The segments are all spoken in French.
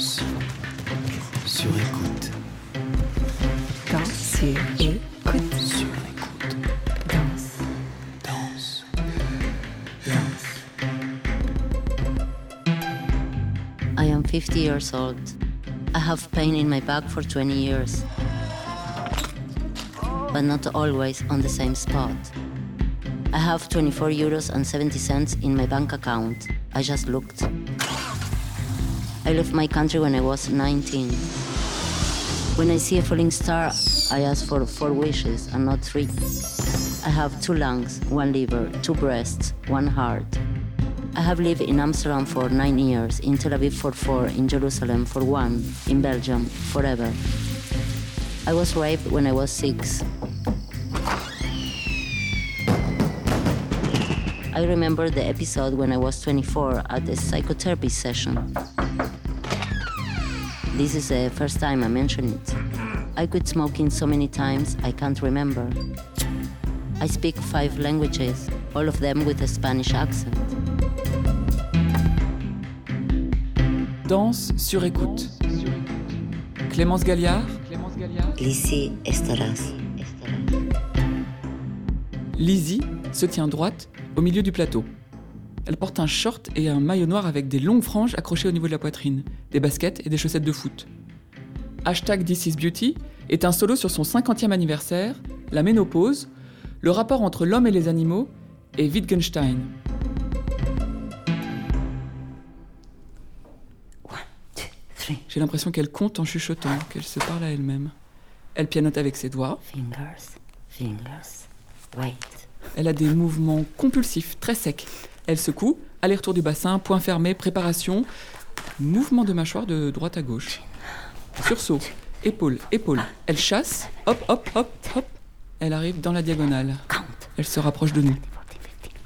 Danse sur écoute. Danse sur écoute. Sur écoute. Danse. Danse. I am 50 years old. I have pain in my back for 20 years, but not always on the same spot. I have 24 euros and 70 cents in my bank account. I just looked. I left my country when I was 19. When I see a falling star, I ask for four wishes and not three. I have two lungs, one liver, two breasts, one heart. I have lived in Amsterdam for nine years, in Tel Aviv for four, in Jerusalem for one, in Belgium forever. I was raped when I was six. I remember the episode when I was 24 at a psychotherapy session. This is the first time I mention it. I quit smoking so many times I can't remember. I speak five languages, all of them with a Spanish accent. Danse sur écoute. Clémence Galliard, Lizzie Estaras. Lizzie se tient droite au milieu du plateau. Elle porte un short et un maillot noir avec des longues franges accrochées au niveau de la poitrine, des baskets et des chaussettes de foot. Hashtag This is Beauty est un solo sur son 50e anniversaire, la ménopause, le rapport entre l'homme et les animaux et Wittgenstein. J'ai l'impression qu'elle compte en chuchotant, qu'elle se parle à elle-même. Elle pianote avec ses doigts. Fingers, fingers. Wait. Elle a des mouvements compulsifs, très secs. Elle secoue, aller-retour du bassin, point fermé, préparation, mouvement de mâchoire de droite à gauche. Sursaut, épaule, épaule. Elle chasse, hop, hop, hop, hop. Elle arrive dans la diagonale. Elle se rapproche de nous.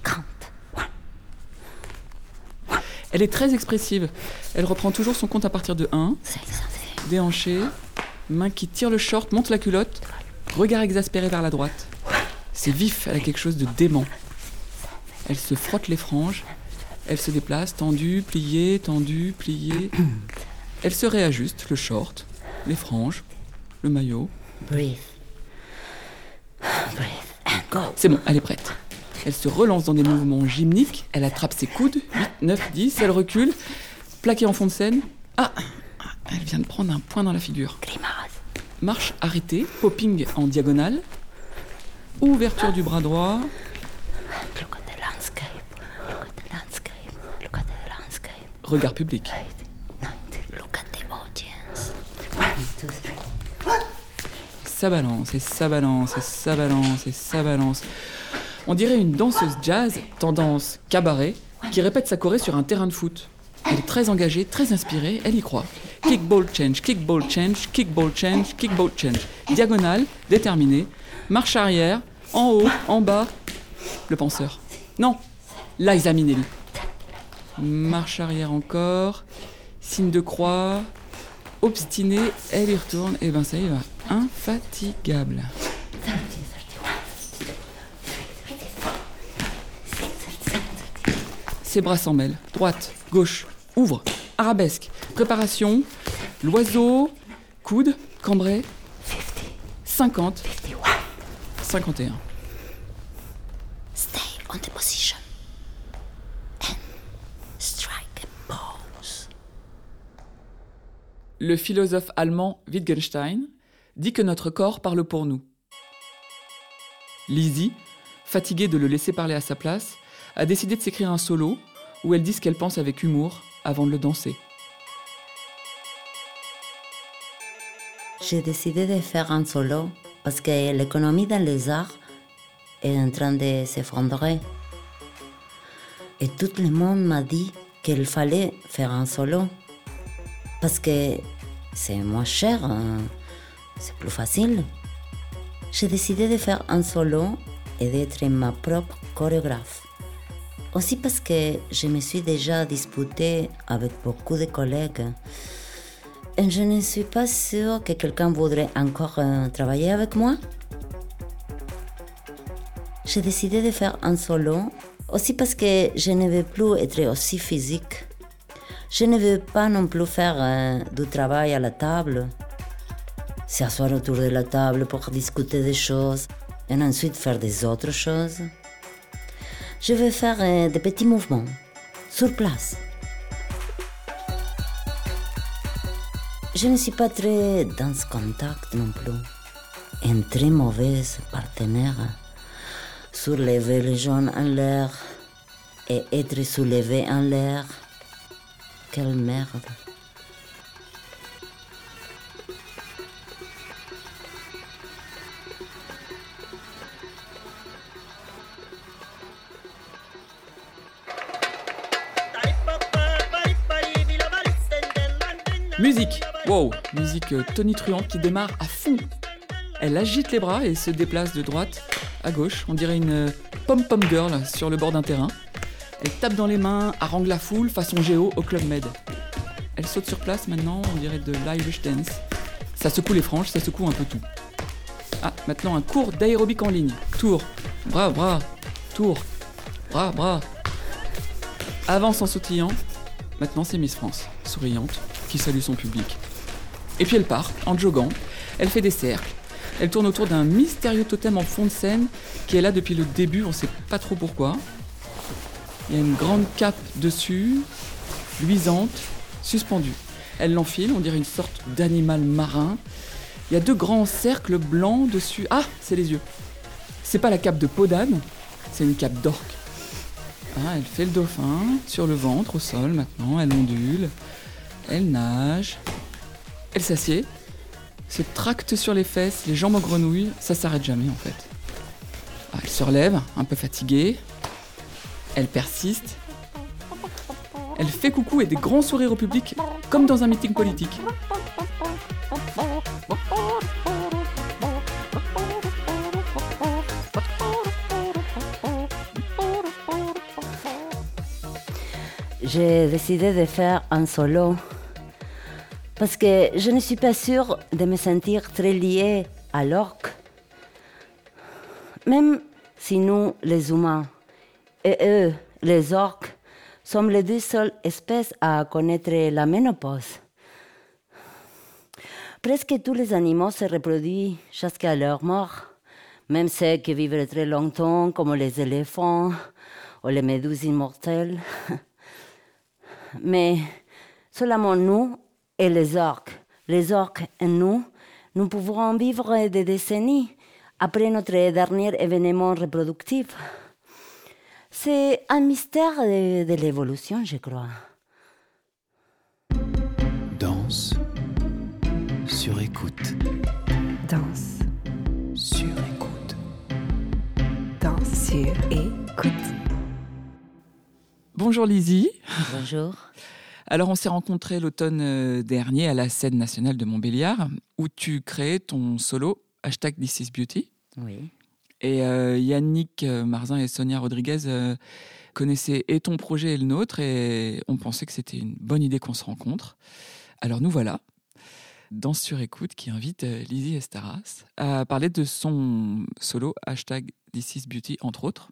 40, 50. Count. Elle est très expressive. Elle reprend toujours son compte à partir de 1, Six, seven. déhanché, main qui tire le short, monte la culotte, regard exaspéré vers la droite. C'est vif, elle a quelque chose de dément. Elle se frotte les franges, elle se déplace, tendue, pliée, tendue, pliée. Elle se réajuste, le short, les franges, le maillot. Breathe. Breathe. And go. C'est bon, elle est prête. Elle se relance dans des mouvements gymniques, elle attrape ses coudes, 8, 9, 10, elle recule, plaquée en fond de scène. Ah Elle vient de prendre un point dans la figure. Grimace. Marche arrêtée, popping en diagonale. Ouverture du bras droit. Two, three. Ça balance et ça balance et ça balance et ça balance. On dirait une danseuse jazz, tendance cabaret, qui répète sa choré sur un terrain de foot. Elle est très engagée, très inspirée, elle y croit. Kick ball change, kick ball change, kick ball change, kick ball change. Diagonale, déterminée. Marche arrière, en haut, en bas. Le penseur. Non, Liza Minnelli. Marche arrière encore. Signe de croix. Obstinée, elle y retourne. Et ben ça y va. Infatigable. Ses bras s'en mêlent. Droite, gauche, ouvre, arabesque, préparation, l'oiseau, coude, cambré. 50, 51. Stay on the position. And strike a pose. Le philosophe allemand Wittgenstein dit que notre corps parle pour nous. Lizzie, fatiguée de le laisser parler à sa place, a décidé de s'écrire un solo où elle dit ce qu'elle pense avec humour avant de le danser. J'ai décidé de faire un solo parce que l'économie dans les arts est en train de s'effondrer. Et tout le monde m'a dit qu'il fallait faire un solo parce que c'est moins cher, hein, c'est plus facile. J'ai décidé de faire un solo et d'être ma propre chorégraphe. Aussi parce que je me suis déjà disputée avec beaucoup de collègues. Et je ne suis pas sûre que quelqu'un voudrait encore euh, travailler avec moi. J'ai décidé de faire un solo aussi parce que je ne veux plus être aussi physique. Je ne veux pas non plus faire euh, du travail à la table. S'asseoir autour de la table pour discuter des choses et ensuite faire des autres choses. Je veux faire euh, des petits mouvements sur place. Je ne suis pas très dans ce contact non plus. Un très mauvais partenaire. Soulever les gens en l'air et être soulevé en l'air. Quelle merde. Musique Wow Musique euh, tonitruante qui démarre à fond. Elle agite les bras et se déplace de droite à gauche. On dirait une euh, pom-pom girl sur le bord d'un terrain. Elle tape dans les mains, harangue la foule façon géo au Club Med. Elle saute sur place maintenant, on dirait de l'Irish dance. Ça secoue les franges, ça secoue un peu tout. Ah, maintenant un cours d'aérobic en ligne. Tour, bras, bras, tour, bras, bras. Avance en sautillant. Maintenant c'est Miss France, souriante, qui salue son public. Et puis elle part, en joguant. Elle fait des cercles. Elle tourne autour d'un mystérieux totem en fond de scène qui est là depuis le début, on sait pas trop pourquoi. Il y a une grande cape dessus, luisante, suspendue. Elle l'enfile, on dirait une sorte d'animal marin. Il y a deux grands cercles blancs dessus. Ah, c'est les yeux. C'est pas la cape de peau c'est une cape d'orque. Ah, elle fait le dauphin sur le ventre, au sol maintenant. Elle ondule, elle nage, elle s'assied, se tracte sur les fesses, les jambes en grenouille. Ça s'arrête jamais en fait. Ah, elle se relève, un peu fatiguée. Elle persiste. Elle fait coucou et des grands sourires au public, comme dans un meeting politique. J'ai décidé de faire un solo parce que je ne suis pas sûre de me sentir très liée à l'orque. Même si nous, les humains, et eux, les orques, sommes les deux seules espèces à connaître la ménopause. Presque tous les animaux se reproduisent jusqu'à leur mort, même ceux qui vivent très longtemps, comme les éléphants ou les méduses immortelles. Mais seulement nous et les orques, les orques et nous, nous pouvons vivre des décennies après notre dernier événement reproductif. C'est un mystère de, de l'évolution, je crois. Danse sur écoute. Danse, Sur écoute. danse sur écoute. Bonjour Lizzie. Bonjour. Alors on s'est rencontrés l'automne euh, dernier à la scène nationale de Montbéliard, où tu créais ton solo hashtag This is Beauty. Oui. Et euh, Yannick euh, Marzin et Sonia Rodriguez euh, connaissaient et ton projet et le nôtre, et on pensait que c'était une bonne idée qu'on se rencontre. Alors nous voilà, Danse sur écoute, qui invite Lizzie Estaras à parler de son solo hashtag This is Beauty, entre autres.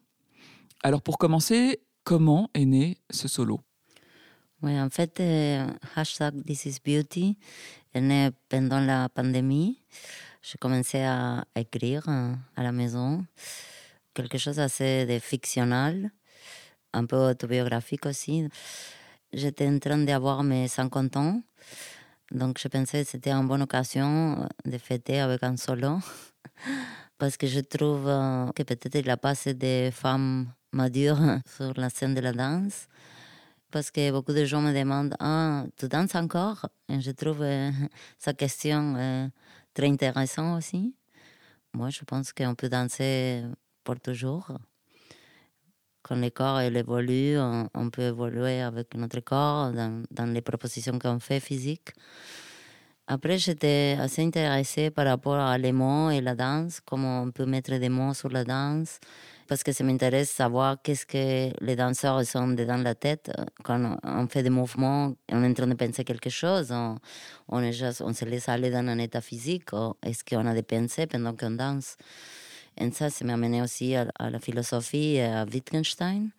Alors pour commencer, comment est né ce solo? Oui, en fait, euh, hashtag This is Beauty est né pendant la pandémie. J'ai commencé à écrire euh, à la maison. Quelque chose assez de fictionnel, un peu autobiographique aussi. J'étais en train d'avoir mes 50 ans, donc je pensais que c'était une bonne occasion de fêter avec un solo, parce que je trouve euh, que peut-être il a pas assez de femmes madures sur la scène de la danse. Parce que beaucoup de gens me demandent Ah, tu danses encore Et je trouve euh, sa question euh, très intéressante aussi. Moi, je pense qu'on peut danser pour toujours. Quand le corps évolue, on, on peut évoluer avec notre corps dans, dans les propositions qu'on fait physiques. Après, j'étais assez intéressée par rapport à les mots et la danse, comment on peut mettre des mots sur la danse, parce que ça m'intéresse savoir qu'est-ce que les danseurs sont dans la tête euh, quand on fait des mouvements on est en train de penser quelque chose. On, on, est on se laisse aller dans un état physique est-ce qu'on a des pensées pendant qu'on danse? Et ça, ça m'a amené aussi à, la philosophie et à Wittgenstein.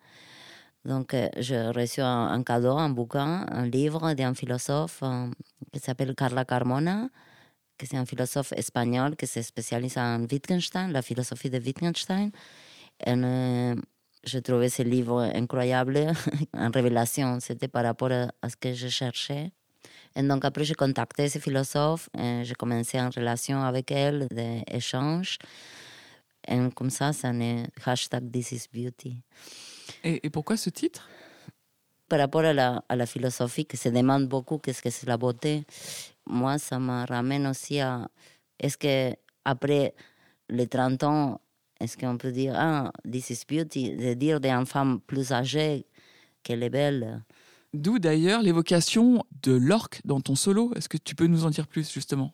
Donc, euh, j'ai reçu un, cadeau, un bouquin, un livre d'un philosophe euh, qui s'appelle Carla Carmona, que c'est un philosophe espagnol qui se spécialise en Wittgenstein, la philosophie de Wittgenstein. Et, euh, j'ai trouvé ce livre incroyable, en révélation. C'était par rapport à, ce que je cherchais. Et donc après, j'ai contacté ce philosophe, et j'ai commencé en relation avec elle, des échanges. Et comme ça, ça n'est hashtag This is Beauty. Et, et pourquoi ce titre? Par rapport à la, à la philosophie qui se demande beaucoup qu'est-ce que c'est la beauté, moi, ça me ramène aussi à est-ce que après les 30 ans, est-ce qu'on peut dire ah, This is Beauty, de dire d'une femme plus âgée qu'elle est belle D'où d'ailleurs l'évocation de l'orque dans ton solo. Est-ce que tu peux nous en dire plus justement?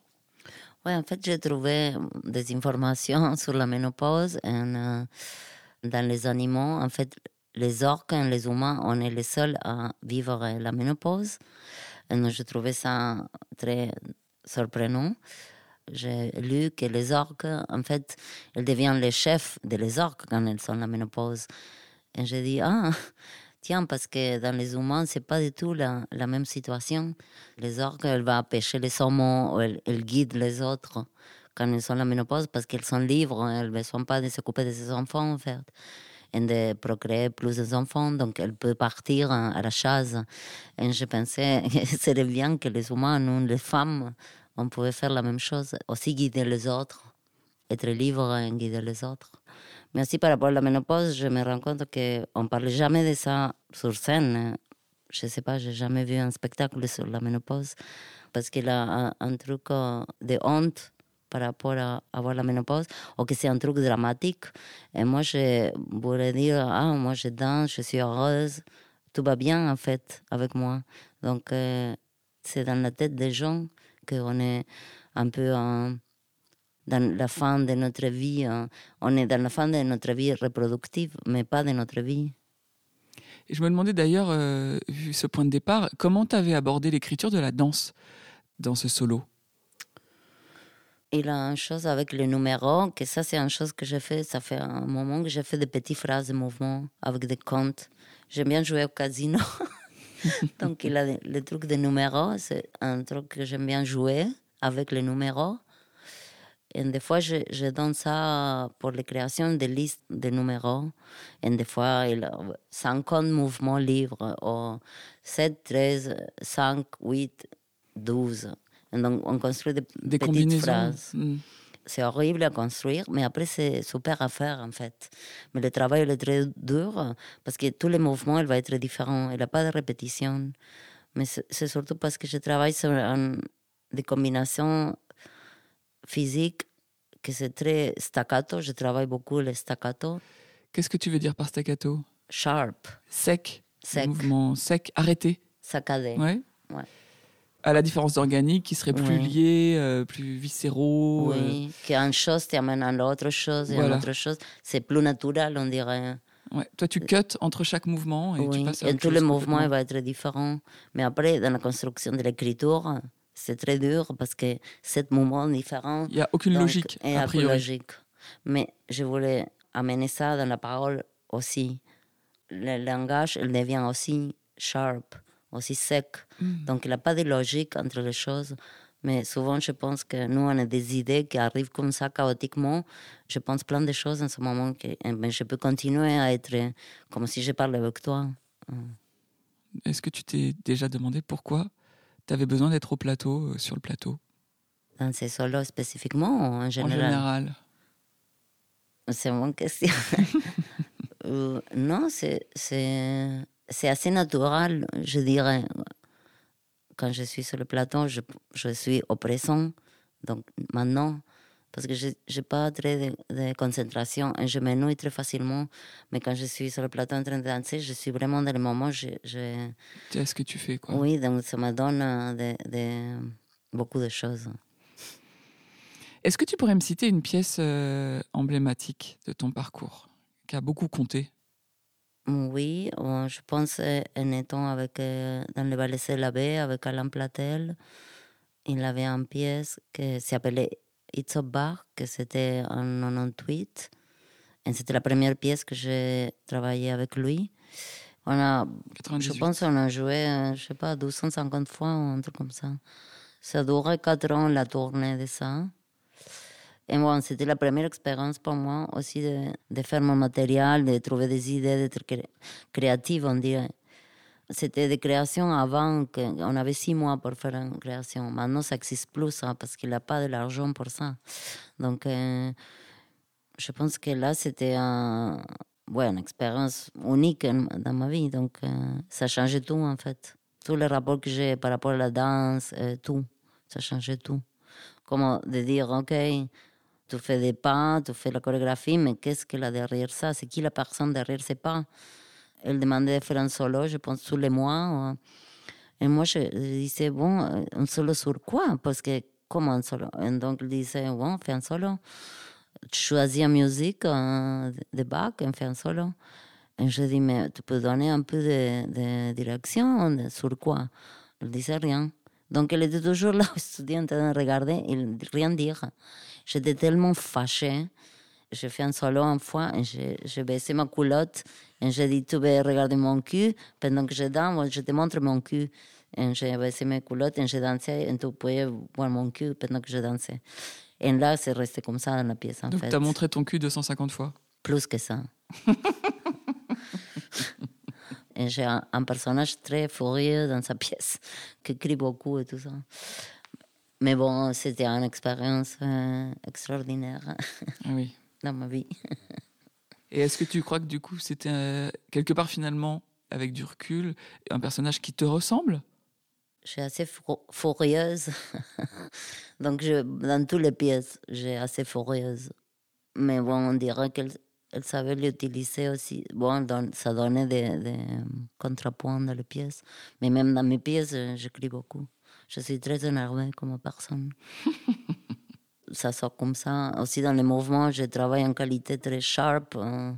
Oui, en fait, j'ai trouvé des informations sur la ménopause et, euh, dans les animaux. En fait, les orques et les humains, on est les seuls à vivre la ménopause. Et donc, je trouvais ça très surprenant. J'ai lu que les orques, en fait, elles deviennent les chefs des les orques quand elles sont la ménopause. Et j'ai dit, ah, tiens, parce que dans les humains, c'est pas du tout la, la même situation. Les orques, elles vont pêcher les saumons, elles, guident les autres quand elles sont la ménopause parce qu'elles sont libres, elles ne besoin pas de s'occuper de ses enfants, en fait et de procréer plus d'enfants, donc elle peut partir à la chasse. Et je pensais que ce serait bien que les humains, nous, les femmes, on pouvait faire la même chose, aussi guider les autres, être libre et guider les autres. Mais aussi par rapport à la ménopause, je me rends compte qu'on ne parle jamais de ça sur scène. Je ne sais pas, j'ai jamais vu un spectacle sur la ménopause parce qu'il a un, truc de honte par rapport à avoir la ménopause ou que c'est un truc dramatique. Et moi, je voulais dire, ah, moi, je danse, je suis heureuse, tout va bien, en fait, avec moi. Donc, euh, c'est dans la tête des gens qu'on est un peu en, dans la fin de notre vie. hein. On est dans la fin de notre vie reproductive, mais pas de notre vie. Et je me demandais d'ailleurs, euh, vu ce point de départ, comment tu avais abordé l'écriture de la danse dans ce solo? Il a une chose avec les numéros, que ça c'est une chose que j'ai fait, ça fait un moment que j'ai fait des petites phrases de mouvement avec des comptes. J'aime bien jouer au casino. Donc il a des- le truc des numéros, c'est un truc que j'aime bien jouer avec les numéros. Et des fois, je, je donne ça pour la création de listes de numéros. Et des fois, il a 50 mouvements libres, ou 7, 13, 5, 8, 12. Et donc, on construit des, Des petites phrases. Hmm. C'est horrible à construire, mais après, c'est super à faire, en fait. Mais le travail, il est très dur, parce que tous les mouvements, il va être différent. Il n'y a pas de répétition. Mais c'est surtout parce que je travaille sur un- des combinaisons physiques que c'est très staccato. Je travaille beaucoup le staccato. Qu'est-ce que tu veux dire par staccato? Sharp, Sec. Sec. Mouvement sec, arrêté. saccadé. Ouais. Ouais. À la différence d'organique qui serait plus Ouais. lié, euh, plus viscéraux. euh, Oui, qu'une chose t'amène à l'autre chose et Voilà. à l'autre chose. C'est plus naturel, on dirait. ouais. Toi, tu cuts entre chaque mouvement et tu oui, passes à et chose mouvements complètement. vont être différents. Mais après, dans la construction de l'écriture, c'est très dur parce que sept mouvements différents. Il n'y a aucune donc, logique, et a aucune logique. Mais je voulais amener ça dans la parole aussi. Le langage, il devient aussi sharp, aussi sec. Mm. Donc, il n'y a pas de logique entre les choses. Mais souvent, je pense que nous, on a des idées qui arrivent comme ça chaotiquement. Je pense plein de choses en ce moment que eh ben, je peux continuer à être comme si je parlais avec toi. Est-ce que tu t'es déjà demandé pourquoi tu avais besoin d'être au plateau, euh, sur le plateau? Dans ces solos spécifiquement ou en En général général. C'est une bonne question. Euh, non, c'est, c'est, assez naturel, je dirais. Quand je suis sur le plateau, je, je suis au présent. Donc maintenant, parce que je n'ai pas très de, de concentration et je m'ennuie très facilement. Mais quand je suis sur le plateau en train de danser, je suis vraiment dans le moment. Je, je, Tu sais ce que tu fais, quoi. oui, donc ça me donne euh, de, de- beaucoup de choses. Est-ce que tu pourrais me citer une pièce euh, emblématique de ton parcours qui a beaucoup compté? Oui, euh, je pense euh, en étant avec, euh, dans le ballet Labé avec Alain Platel, il avait une pièce qui s'appelait It's a Bar, que c'était en 98. Et c'était la première pièce que j'ai travaillé avec lui. On a, 98. je pense qu'on a joué, euh, je sais pas, 250 fois ou un truc comme ça. Ça a duré 4 ans la tournée de ça. Et bon, c'était la première expérience pour moi aussi de, faire mon matériel, de trouver des idées, d'être cré- créative, on dirait. C'était des créations avant, on avait six mois pour faire une création. Maintenant, ça n'existe plus, ça, parce qu'il n'a pas de l'argent pour ça. Donc, euh, je pense que là, c'était ouais, une expérience unique dans ma vie. Donc, euh, ça changeait tout, en fait. Tous les rapports que j'ai par rapport à la danse, euh, tout. Ça changeait tout. Comment de dire, OK, tu fais des pas, tu fais la chorégraphie, mais qu'est-ce qu'il a derrière ça? C'est qui la personne derrière ces pas? Elle demandait de faire un solo, je pense, tous les mois. Et moi, je, disais, bon, euh, un solo sur quoi? Parce que, comment un solo? Et donc, il disait, bon, fais un solo. Tu choisis une musique de Bach et fais un solo. Et je dis, mais tu peux donner un peu de, direction sur quoi? Il disait rien. Donc, elle était toujours là, train de regarder et rien dire. J'étais tellement fâchée. J'ai fait un solo une fois et j'ai baissé ma culotte et j'ai dit, tu veux regarder mon cul? Pendant que je danse, je te montre mon cul. Et j'ai baissé mes culottes et j'ai dansé et tu pouvais voir mon cul pendant que je dansais. Et là, c'est resté comme ça dans la pièce, en Donc fait. tu as montré ton cul 250 fois. Plus que ça. et j'ai un, un personnage très furieux dans sa pièce, qui crie beaucoup et tout ça. Mais bon, c'était une expérience euh, extraordinaire Ah oui. dans ma vie. Et est-ce que tu crois que du coup c'était euh, quelque part finalement, avec du recul, un personnage qui te ressemble? Je suis assez furieuse. Donc, je, dans toutes les pièces, j'ai assez furieuse. Mais bon, on dirait qu'elle elle savait l'utiliser aussi. Bon, don- ça donnait des, des contrepoints dans les pièces. Mais même dans mes pièces, euh, j'écris beaucoup. Je suis très énervée comme personne. ça sort comme ça. Aussi, dans les mouvements, je travaille en qualité très sharp. euh,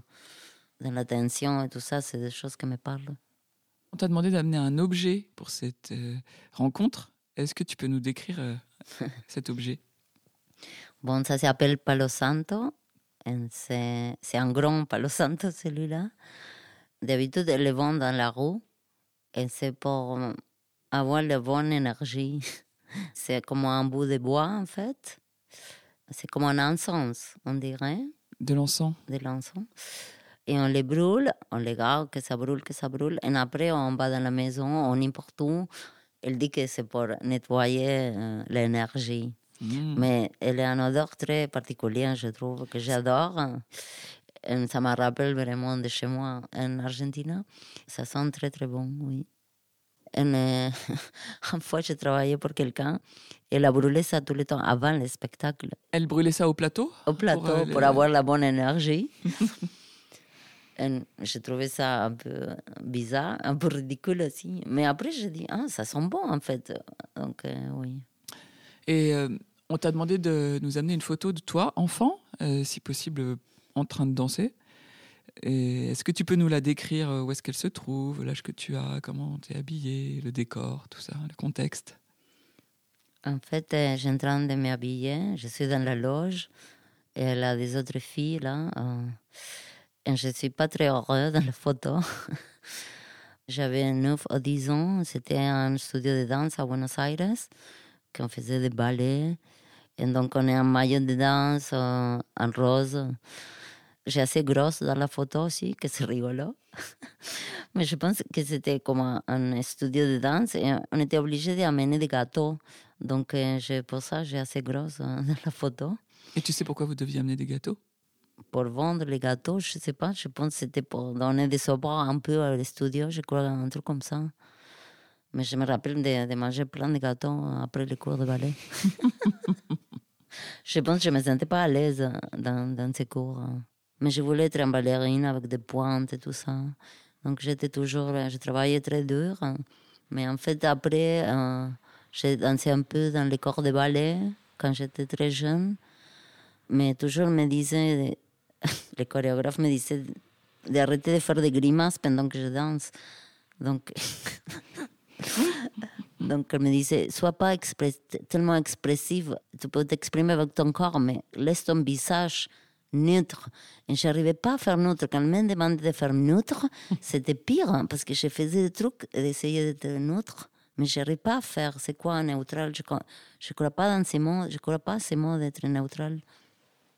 dans la tension et tout ça, c'est des choses qui me parlent. On t'a demandé d'amener un objet pour cette euh, rencontre. Est-ce que tu peux nous décrire euh, cet objet? Bon, ça s'appelle Palo Santo. C'est un grand Palo Santo, celui-là. D'habitude, ils le vendent dans la rue. Et c'est pour avoir la bonne énergie. C'est comme un bout de bois, en fait. C'est comme un encens, on dirait, De l'encens de l'encens. Et on les brûle, on les garde, que ça brûle, que ça brûle. Et après, on va dans la maison, ou n'importe où. Elle dit que c'est pour nettoyer euh, l'énergie. Mmh. Mais elle a une odeur très particulière, je trouve, que j'adore. Et Ça me rappelle vraiment de chez moi en Argentine. Ça sent très, très bon, oui. Et, euh, une fois, j'ai travaillé pour quelqu'un. Elle a brûlé ça tout le temps avant le spectacle. Elle brûlait ça au plateau? Au plateau, Pour, pour, euh, le- avoir la bonne énergie. J'ai trouvé ça un peu bizarre, un peu ridicule aussi. Mais après, j'ai dit, ah, ça sent bon, en fait. Donc, euh, oui. Et euh, on t'a demandé de nous amener une photo de toi, enfant, euh, si possible, euh, en train de danser. Est-ce que tu peux nous la décrire Où est-ce qu'elle se trouve L'âge que tu as Comment tu es habillée Le décor Tout ça Le contexte? En fait, je suis en train de m'habiller. Je suis dans la loge. Et elle a des autres filles là. et je ne suis pas très heureuse dans la photo. J'avais 9 ou 10 ans. C'était un studio de danse à Buenos Aires. Qu'on faisait des ballets. Et donc, on est en maillot de danse euh, en rose. J'ai assez grosse dans la photo aussi, que c'est rigolo. Mais je pense que c'était comme un, studio de danse et on était obligé d'amener des gâteaux. Donc, euh, pour ça, j'ai assez grosse euh, dans la photo. Et tu sais pourquoi vous deviez amener des gâteaux Pour vendre les gâteaux, je sais pas, je pense que c'était pour donner des sorbats un peu au studio, je crois, un truc comme ça. Mais je me rappelle de, de manger plein de gâteaux après les cours de ballet. je pense que je me sentais pas à l'aise dans, dans ces cours. Mais je voulais être une ballerine avec des pointes et tout ça. Donc j'étais toujours, je travaillais très dur. Mais en fait, après, euh, j'ai dansé un peu dans les corps de ballet quand j'étais très jeune. Mais toujours me disaient, les chorégraphes me disaient d'arrêter de faire des grimaces pendant que je danse. Donc, donc elle me disait, sois pas express- tellement expressive, tu peux t'exprimer avec ton corps, mais laisse ton visage neutre. Et j'arrivais pas à faire neutre. Quand elle me demandait de faire neutre, c'était pire, hein, parce que je faisais des trucs d'essayer d'être neutre, mais je n'arrivais pas à faire. C'est quoi un neutral? Je ne crois pas dans ces mots, je crois pas à ces mots d'être neutral.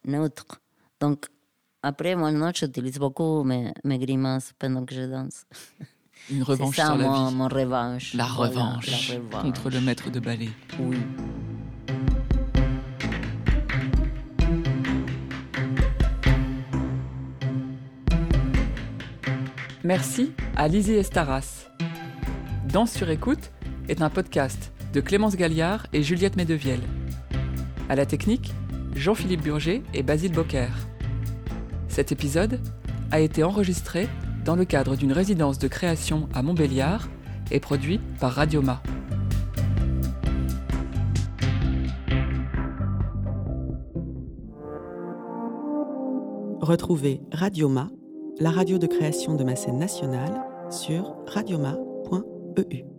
Neutre. Donc, après, moi, non, j'utilise beaucoup mes, mes grimaces pendant que je danse. Une revanche ça sur la vie. mon revanche. La Voilà, revanche, la revanche. contre le maître de ballet. Oui. Merci à Lizzie Estaras. Danse sur écoute est un podcast de Clémence Galliard et Juliette Medevielle. À la technique, Jean-Philippe Burger et Basile Bocquer. Cet épisode a été enregistré dans le cadre d'une résidence de création à Montbéliard et produit par Radioma. Retrouvez Radioma, la radio de création de ma scène nationale, sur radioma.eu.